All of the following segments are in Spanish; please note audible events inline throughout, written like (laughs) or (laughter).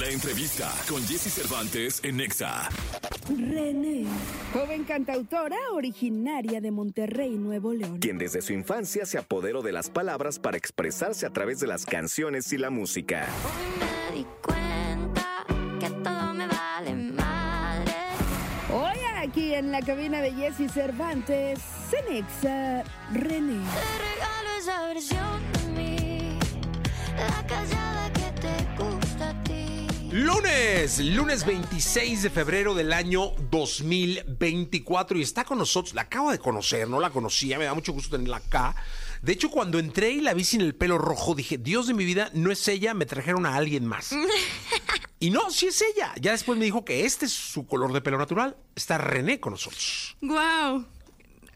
La entrevista con Jesse Cervantes en Nexa. René, joven cantautora originaria de Monterrey, Nuevo León. quien desde su infancia se apoderó de las palabras para expresarse a través de las canciones y la música. me di cuenta que todo me vale madre. Hoy aquí en la cabina de Jesse Cervantes, Cenexa, René. Te regalo esa versión de mí, la callada Lunes, lunes 26 de febrero del año 2024 y está con nosotros, la acabo de conocer, no la conocía, me da mucho gusto tenerla acá. De hecho, cuando entré y la vi sin el pelo rojo, dije, Dios de mi vida, no es ella, me trajeron a alguien más. (laughs) y no, sí es ella. Ya después me dijo que este es su color de pelo natural. Está René con nosotros. Wow.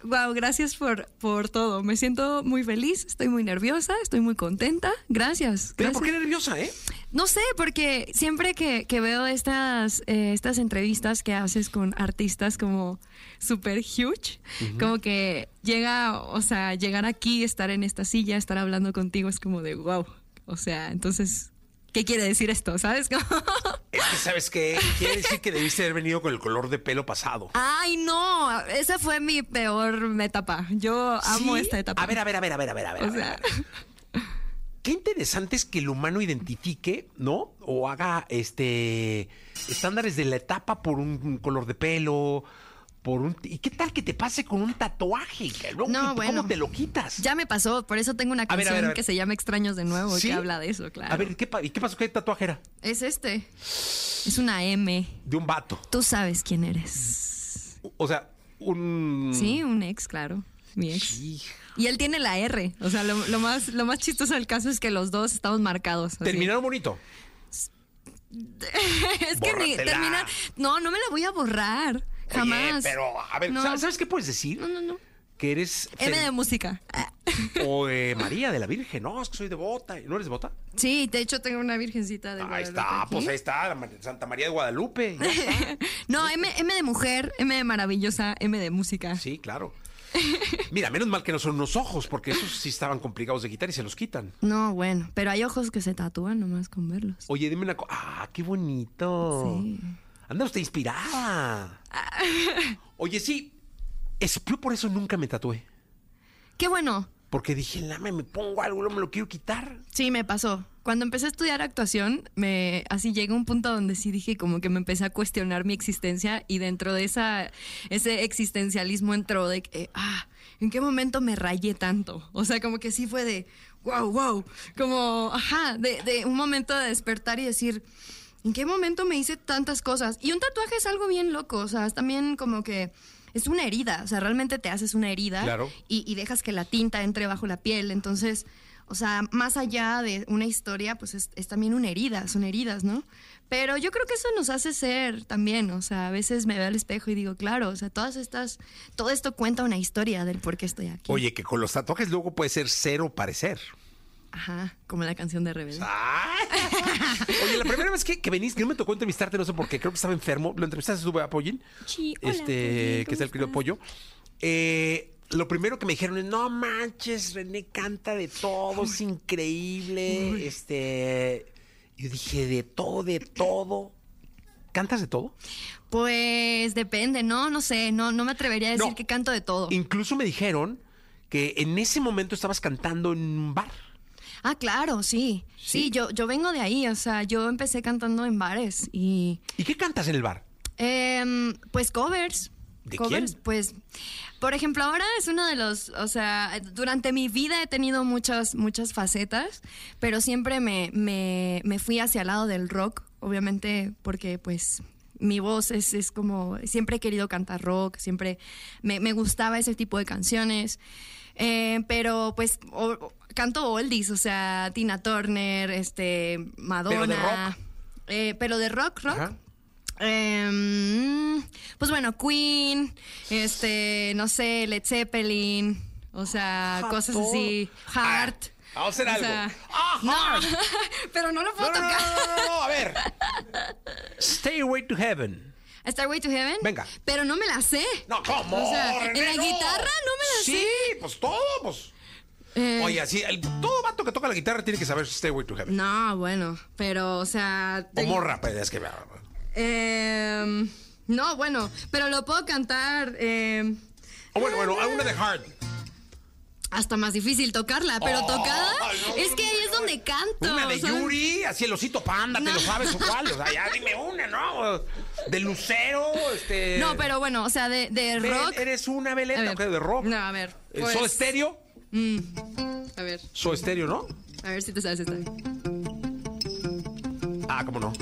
Wow, gracias por, por todo. Me siento muy feliz, estoy muy nerviosa, estoy muy contenta. Gracias. Pero ¿por qué gracias. nerviosa, eh? No sé, porque siempre que, que veo estas, eh, estas entrevistas que haces con artistas como super huge, como que llega, o sea, llegar aquí, estar en esta silla, estar hablando contigo es como de wow. O sea, entonces, ¿qué quiere decir esto? ¿Sabes? (laughs) Que, ¿sabes qué? Quiere decir que debiste haber venido con el color de pelo pasado. Ay, no, esa fue mi peor etapa. Yo amo ¿Sí? esta etapa. A ver, a ver, a ver, a ver, a ver, a ver. a O ver, sea, a ver. Qué interesante es que el humano identifique, ¿no? O haga este estándares de la etapa por un color de pelo, por un ¿Y qué tal que te pase con un tatuaje? Luego, No, ¿Cómo bueno. te lo quitas? Ya me pasó, por eso tengo una A ver, a canción ver, a ver. que se llama Extraños de Nuevo, ¿Sí? que habla de eso, claro. A ver, ¿qué ¿y qué pasó? ¿Qué tatuaje era? Es este. Es una M. De un vato. Tú sabes quién eres. O sea, un Sí, un ex, claro. Mi ex. Hija. Y él tiene la R. O sea, lo, lo más, lo más chistoso del caso es que los dos estamos marcados. así. Terminaron bonito. (laughs) es que ni terminar. No, no me la voy a borrar. Jamás. Oye, pero a ver, No. ¿sabes, qué puedes decir? No, no, no. Que eres M de música. O de María de la Virgen. No, es que soy devota. ¿No eres devota? Sí, de hecho tengo una virgencita de Ahí Guadalupe está, aquí. pues ahí está, Santa María de Guadalupe. (laughs) No, M, M de mujer, M de maravillosa, M de música. Sí, claro. Mira, menos mal que no son unos ojos, porque esos sí estaban complicados de quitar y se los quitan. No, bueno, pero hay ojos que se tatúan nomás con verlos. Oye, dime una cosa. Ah, qué bonito. Sí. Anda usted inspirada. (laughs) Oye, sí, es, yo por eso nunca me tatué. Qué bueno. Porque dije, lame, me pongo algo, no me lo quiero quitar. Sí, me pasó. Cuando empecé a estudiar actuación, me así llegó un punto donde sí dije como que me empecé a cuestionar mi existencia y dentro de esa ese existencialismo entró de que ah, ¿en qué momento me rayé tanto? O sea, como que sí fue de wow, wow, como ajá, de, de un momento de despertar y decir ¿En qué momento me hice tantas cosas? Y un tatuaje es algo bien loco, o sea, es también como que es una herida, o sea, realmente te haces una herida Claro. y, y dejas que la tinta entre bajo la piel, entonces, o sea, más allá de una historia, pues es, es también una herida, son heridas, ¿no? Pero yo creo que eso nos hace ser también, o sea, a veces me veo al espejo y digo, claro, o sea, todas estas, todo esto cuenta una historia del por qué estoy aquí. Oye, que con los tatuajes luego puede ser cero parecer. Ajá, como la canción de Rebelde. Ay. Oye, la primera vez que, que no me tocó entrevistarte, no sé por qué, creo que estaba enfermo. ¿Lo entrevistaste estuve a Pollín? Sí, hola, Este, que es el ¿cómo querido? Pollo. Eh, lo primero que me dijeron es, no manches, René canta de todo, es increíble. Este, yo dije, de todo, de todo. ¿Cantas de todo? Pues depende, no, no sé, no, no me atrevería a decir No. que canto de todo. Incluso me dijeron que en ese momento estabas cantando en un bar. Ah, claro, sí. ¿Sí? Sí, yo, yo vengo de ahí, o sea, yo empecé cantando en bares y ¿Y qué cantas en el bar? Em, pues covers. ¿De covers, quién? Pues, por ejemplo, ahora es uno de los, o sea, durante mi vida he tenido muchas, muchas facetas, pero siempre me, me, me fui hacia el lado del rock, obviamente porque pues mi voz es, es como, siempre he querido cantar rock, siempre me, me gustaba ese tipo de canciones, Eh, pero pues o- canto oldies, o sea, Tina Turner, este, Madonna. Pero de rock. Eh, pero de rock, rock. Ajá. Em, pues bueno, Queen, este, no sé, Led Zeppelin, o sea, Ajá, cosas así, Heart. Ah, vamos a hacer o algo. sea, Ah, no, Heart. pero no lo No, puedo no, no, tocar. no, no, no, a ver. Stairway to Heaven. Starway to Heaven. Venga. Pero no me la sé. No, ¿cómo? O sea, en la no? guitarra no me la Sí, sé. pues todo, pues. Eh. Oye, así, el- todo vato que toca la guitarra tiene que saber Stairway to Heaven. No, bueno, pero, o sea... O morra, pues es que... Em, no, bueno, pero lo puedo cantar em, O bueno, bueno, una de Hard. Hasta más difícil tocarla, pero Oh, tocada no, es no, que ahí no, es donde canto. Una de ¿sabes? Yuri, así el osito panda, ¿te lo sabes o cuál? O sea, ya dime una, ¿no? De Lucero, este... No, pero bueno, o sea, de, de rock. Eres una veleta, de rock. No, a ver. ¿El pues, Soda Stereo? A ver, Soda Stereo, ¿no? a ver si te sabes esta. Ah, cómo no.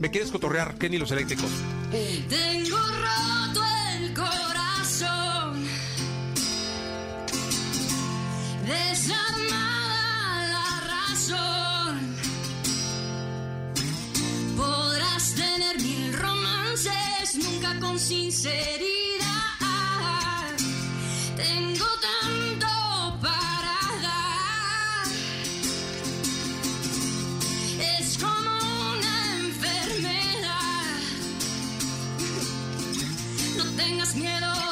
Me quieres cotorrear, Kenny los eléctricos. Tengo roto desarmada la razón. Podrás tener mil romances, nunca con sinceridad. Tengo tanto para dar. Es como una enfermedad. No tengas miedo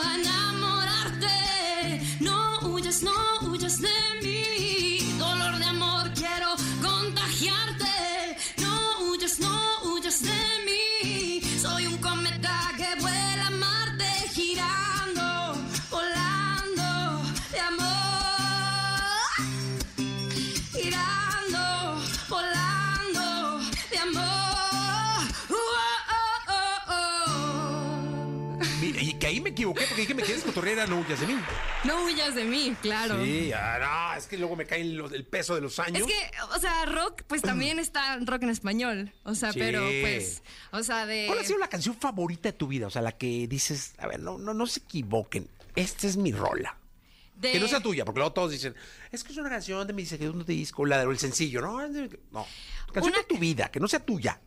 porque dije me quieres cotorrear a no huyas de mí. No huyas de mí, claro. Sí, ah, no, es que luego me cae los- el peso de los años. Es que, o sea, rock, pues también está rock en español. O sea, Sí. pero pues, o sea, de. ¿Cuál ha sido la canción favorita de tu vida? O sea, la que dices, a ver, no, no, no se equivoquen, esta es mi rola. de- Que no sea tuya, porque luego todos dicen, es que es una canción de mi segundo disco, la del sencillo, ¿no? No. Canción Una- de tu vida, que no sea tuya.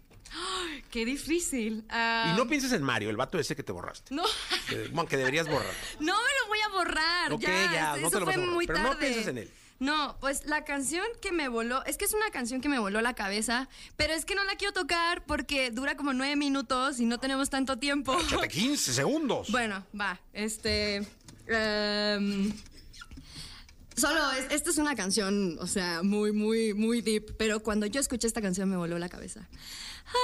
Qué difícil. Ah, Y no pienses en Mario, el vato ese que te borraste. no, Que, bueno, que deberías borrar. (laughs) no me lo voy a borrar. Ok, ya, no te lo vas fue a borrar, muy pero no tarde. pienses en él. No, pues la canción que me voló, es que es una canción que me voló la cabeza, pero es que no la quiero tocar porque dura como nueve minutos y no tenemos tanto tiempo. Échate (laughs) 15 segundos. Bueno, va, este... em, solo, es- esta es una canción, o sea, muy, muy, muy deep, pero cuando yo escuché esta canción me voló la cabeza. La.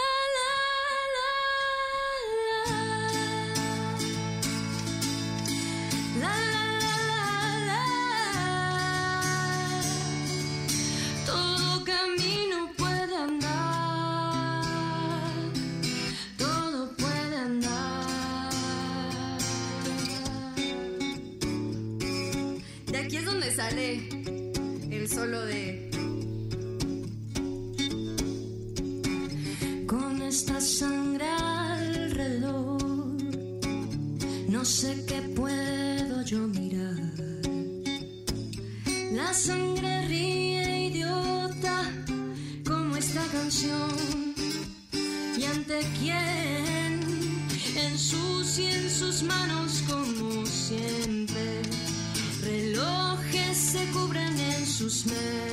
La, la, la, la. Todo camino puede andar, todo puede andar. De aquí es donde sale el solo de. Esta sangre alrededor, no sé qué puedo yo mirar. La sangre ríe idiota como esta canción. ¿Y ante quién? Ensucia en sus manos como siempre. Relojes se cubren en sus mentes.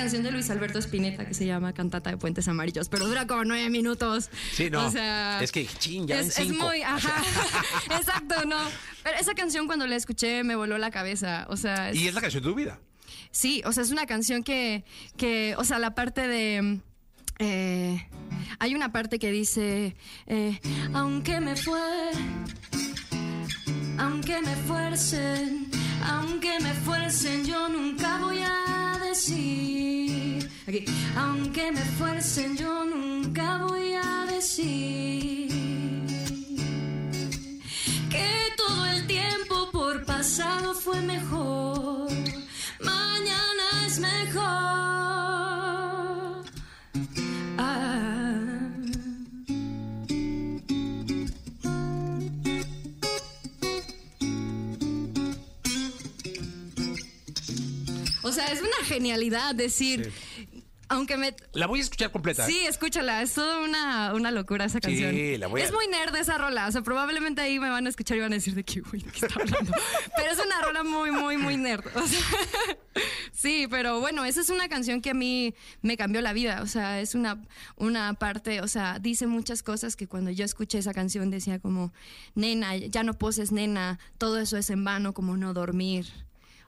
Canción de Luis Alberto Spinetta que se llama Cantata de Puentes Amarillos, pero dura como nueve minutos. Sí, no. O sea, Es que, chin, ya en es, muy, ajá. (laughs) Exacto, no. Pero esa canción cuando la escuché me voló la cabeza. O sea, es- Y es la canción de tu vida. Sí, o sea, es una canción que, que o sea, la parte de... eh, hay una parte que dice, eh, aunque me fue, aunque me fuercen, aunque me fuercen, yo nunca voy a Aquí, aunque me fuercen, yo nunca voy a decir que todo el tiempo por pasado fue mejor. Mañana es mejor. Sea, es una genialidad decir, aunque me... La voy a escuchar completa. Sí, escúchala, es toda una, una locura esa Sí, canción. la voy a- Es muy nerd esa rola, o sea, probablemente ahí me van a escuchar y van a decir de qué, güey, de qué está hablando. (laughs) pero es una rola muy, muy, muy nerd. o sea, (laughs) sí, pero bueno, esa es una canción que a mí me cambió la vida, o sea, es una, una parte, o sea, dice muchas cosas que cuando yo escuché esa canción decía como, nena, ya no poses, nena, todo eso es en vano, como no dormir.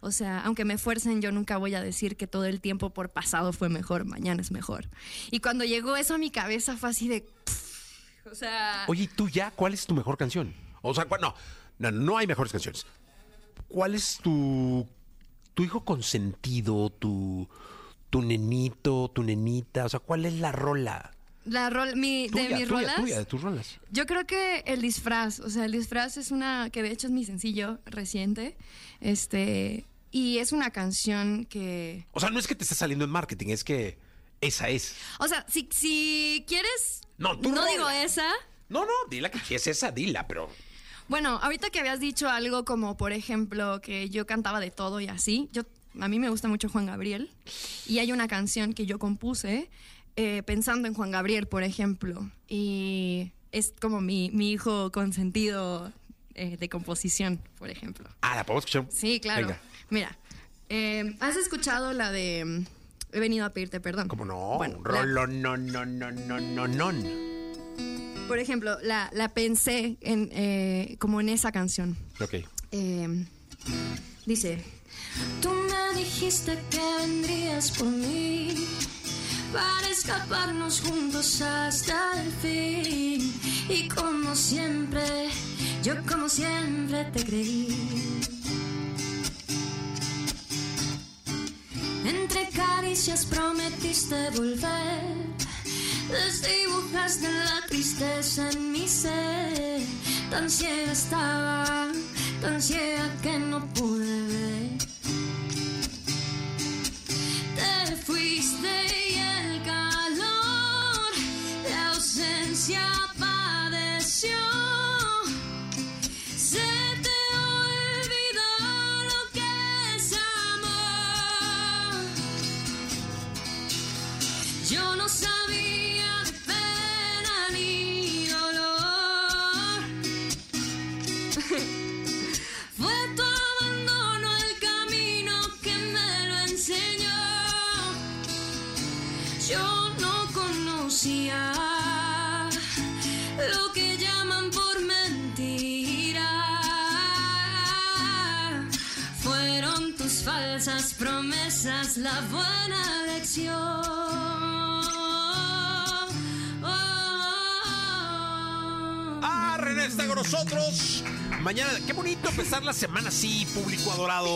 O sea, aunque me fuercen, yo nunca voy a decir que todo el tiempo por pasado fue mejor, mañana es mejor. Y cuando llegó eso a mi cabeza fue así de... pff, o sea... Oye, ¿y tú ya cuál es tu mejor canción? O sea, ¿cuál- no, no, no hay mejores canciones. ¿Cuál es tu, tu hijo consentido, tu, tu nenito, tu nenita? O sea, ¿cuál es la rola? La rol, mi, Tuya, de mis tuya, rolas. tuya, de tus rolas. Yo creo que el disfraz, o sea, el disfraz es una, que de hecho es mi sencillo reciente, este, y es una canción que, O sea, no es que te esté saliendo en marketing, es que esa es. o sea, si, si quieres, No, tu no rola. digo esa, No, no, dila que si es esa, dila, pero... Bueno, ahorita que habías dicho algo como, por ejemplo, que yo cantaba de todo y así, yo a mí me gusta mucho Juan Gabriel y hay una canción que yo compuse eh, pensando en Juan Gabriel, por ejemplo, y es como mi, mi hijo consentido eh, de composición, por ejemplo. Ah, ¿la podemos escuchar? Sí, claro. Venga. Mira, eh, ¿has escuchado la de mm, He venido a pedirte perdón? ¿Cómo no? Bueno, Un la- rolo, no, no, no, no, no, no. por ejemplo, la, la pensé en, eh, como en esa canción. Ok. Dice, Tú me dijiste que vendrías por mí para escaparnos juntos hasta el fin. Y como siempre, yo como siempre te creí. Entre caricias prometiste volver. Desdibujaste la tristeza en mi ser. Tan ciega estaba, tan ciega que no pude ver. Lo que llaman por mentira. Fueron tus falsas promesas la buena lección. Oh. René está con nosotros. Mañana, qué bonito empezar la semana así, público adorado.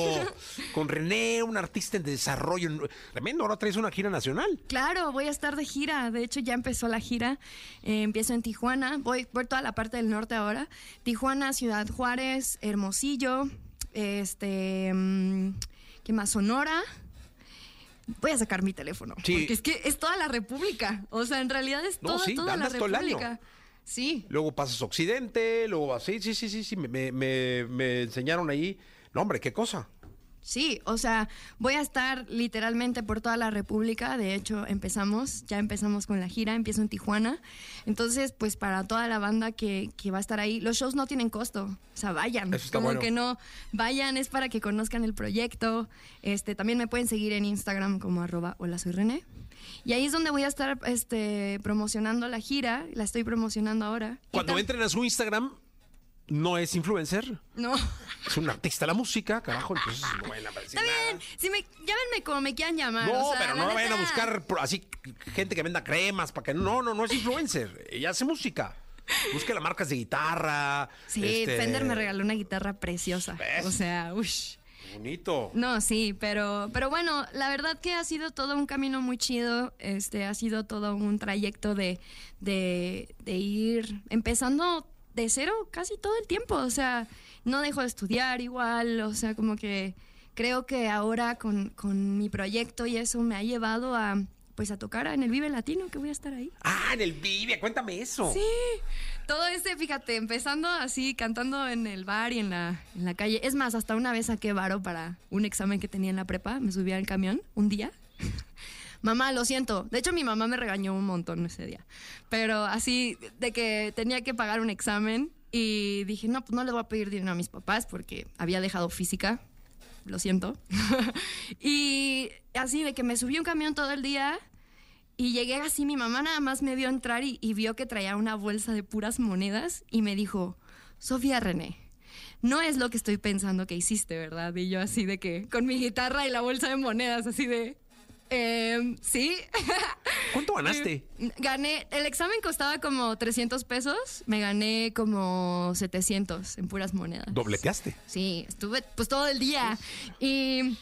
(laughs) Con René, un artista en desarrollo. Tremendo, ahora traes una gira nacional. claro, voy a estar de gira. De hecho, ya empezó la gira. Eh, empiezo en Tijuana. Voy por toda la parte del norte ahora. Tijuana, Ciudad Juárez, Hermosillo, este, mm, ¿qué más? Sonora. Voy a sacar mi teléfono. Sí. Porque es que es toda la República. O sea, en realidad es No, toda, sí, toda la. República. Sí. Luego pasas Occidente, luego vas. Sí, sí, sí, sí, me- me- me enseñaron ahí. No, hombre, qué cosa. Sí, o sea, voy a estar literalmente por toda la República. De hecho, empezamos, ya empezamos con la gira, empiezo en Tijuana. Entonces, pues para toda la banda que, que va a estar ahí, los shows no tienen costo. O sea, vayan. Eso está Como bueno. que no, vayan, es para que conozcan el proyecto. Este, también me pueden seguir en Instagram como arroba hola soy René. Y ahí es donde voy a estar este, promocionando la gira. La estoy promocionando ahora. Cuando entren a su Instagram, no es influencer, No. es un artista de la música, carajo. Entonces no vayan a decir Está bien. Si me, llámenme como me quieran llamar. No, o sea, pero no vayan a buscar así gente que venda cremas para que no, no, no es influencer. Ella hace música. Busque las marcas de guitarra. Sí, este, Fender me regaló una guitarra preciosa. ¿Ves? O sea, uff. Bonito. No, sí, pero, pero bueno, la verdad que ha sido todo un camino muy chido. Este, ha sido todo un trayecto de, de, de ir empezando de cero casi todo el tiempo. O sea, no dejo de estudiar igual. O sea, como que creo que ahora con, con mi proyecto y eso me ha llevado a pues a tocar en el Vive Latino, que voy a estar ahí. Ah, en el Vive, cuéntame eso. Sí, todo este, fíjate, empezando así, cantando en el bar y en la, en la calle. Es más, hasta una vez saqué varo para un examen que tenía en la prepa. Me subí al camión un día mamá, lo siento. De hecho, mi mamá me regañó un montón ese día. Pero así, de que tenía que pagar un examen y dije, no, pues no le voy a pedir dinero a mis papás porque había dejado física. Lo siento. (laughs) y así, de que me subí un camión todo el día y llegué así, mi mamá nada más me vio entrar y, y vio que traía una bolsa de puras monedas y me dijo, Sofía René, no es lo que estoy pensando que hiciste, ¿verdad? Y yo así de que, con mi guitarra y la bolsa de monedas, así de, "Em, sí. ¿Cuánto ganaste? Gané, el examen costaba como 300 pesos, me gané como 700 en puras monedas. Dobleteaste. Sí, estuve pues todo el día. Y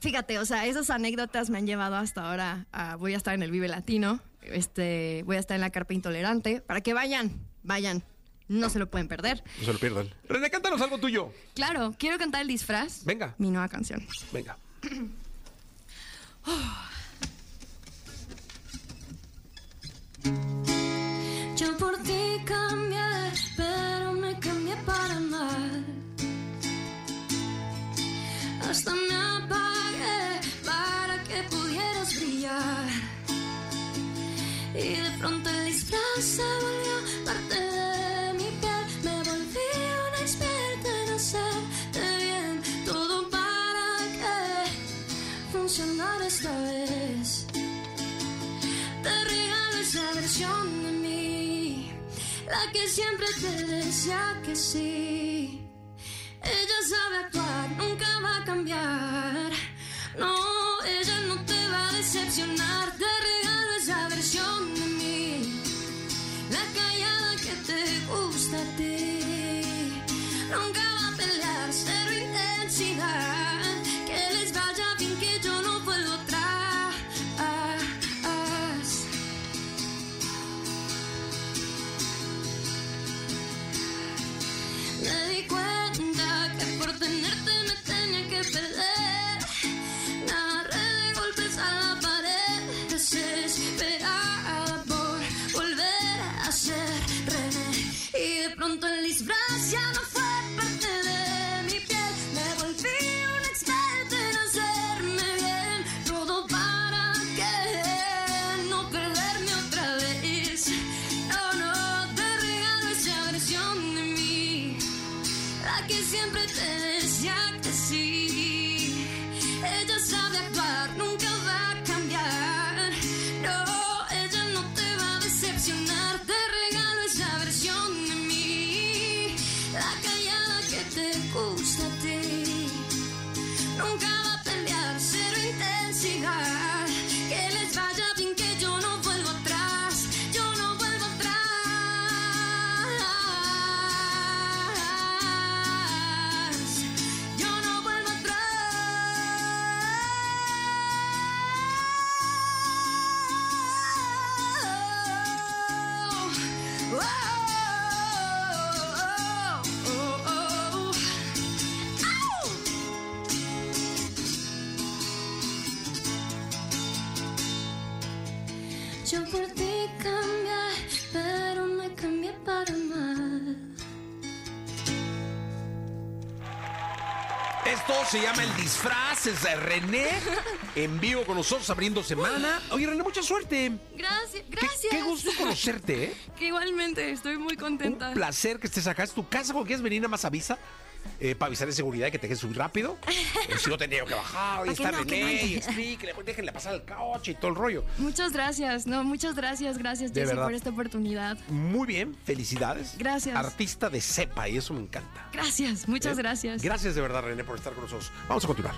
fíjate, o sea, esas anécdotas me han llevado hasta ahora a, voy a estar en el Vive Latino, este, voy a estar en la Carpa Intolerante, para que vayan, vayan, no se lo pueden perder. No se lo pierdan. René, cántanos algo tuyo. Claro, quiero cantar el disfraz. Venga. Mi nueva canción. Venga. (clears throat) Yo por ti cambié, pero me cambié para mal. Hasta me apagué para que pudieras brillar. Y de pronto el disfraz se volvió parte de mi piel. Me volví una experta en hacerte bien. Todo para que funcionara esta vez. De mí, la que siempre te decía que sí. Ella sabe actuar, nunca va a cambiar. No, ella no te va a decepcionar. Que siempre te decía se llama El Disfraz, es de René, en vivo con nosotros abriendo semana. Oye, René, mucha suerte. Gracias, Qué- gracias. Qué, gusto conocerte, ¿eh? (laughs) Que igualmente, estoy muy contenta. Un placer que estés acá. Es tu casa, cuando quieres venir, nada más avisa. Eh, para avisar de seguridad y que te dejes subir rápido. Eh, si no tendría que bajar, y que está no, que René, no. pues déjenle pasar el coche y todo el rollo. Muchas gracias, no, muchas gracias, gracias De verdad. por esta oportunidad. Muy bien, felicidades. Gracias. Artista de cepa y eso me encanta. Gracias, muchas ¿Eh? gracias. Gracias de verdad, René, por estar con nosotros. Vamos a continuar.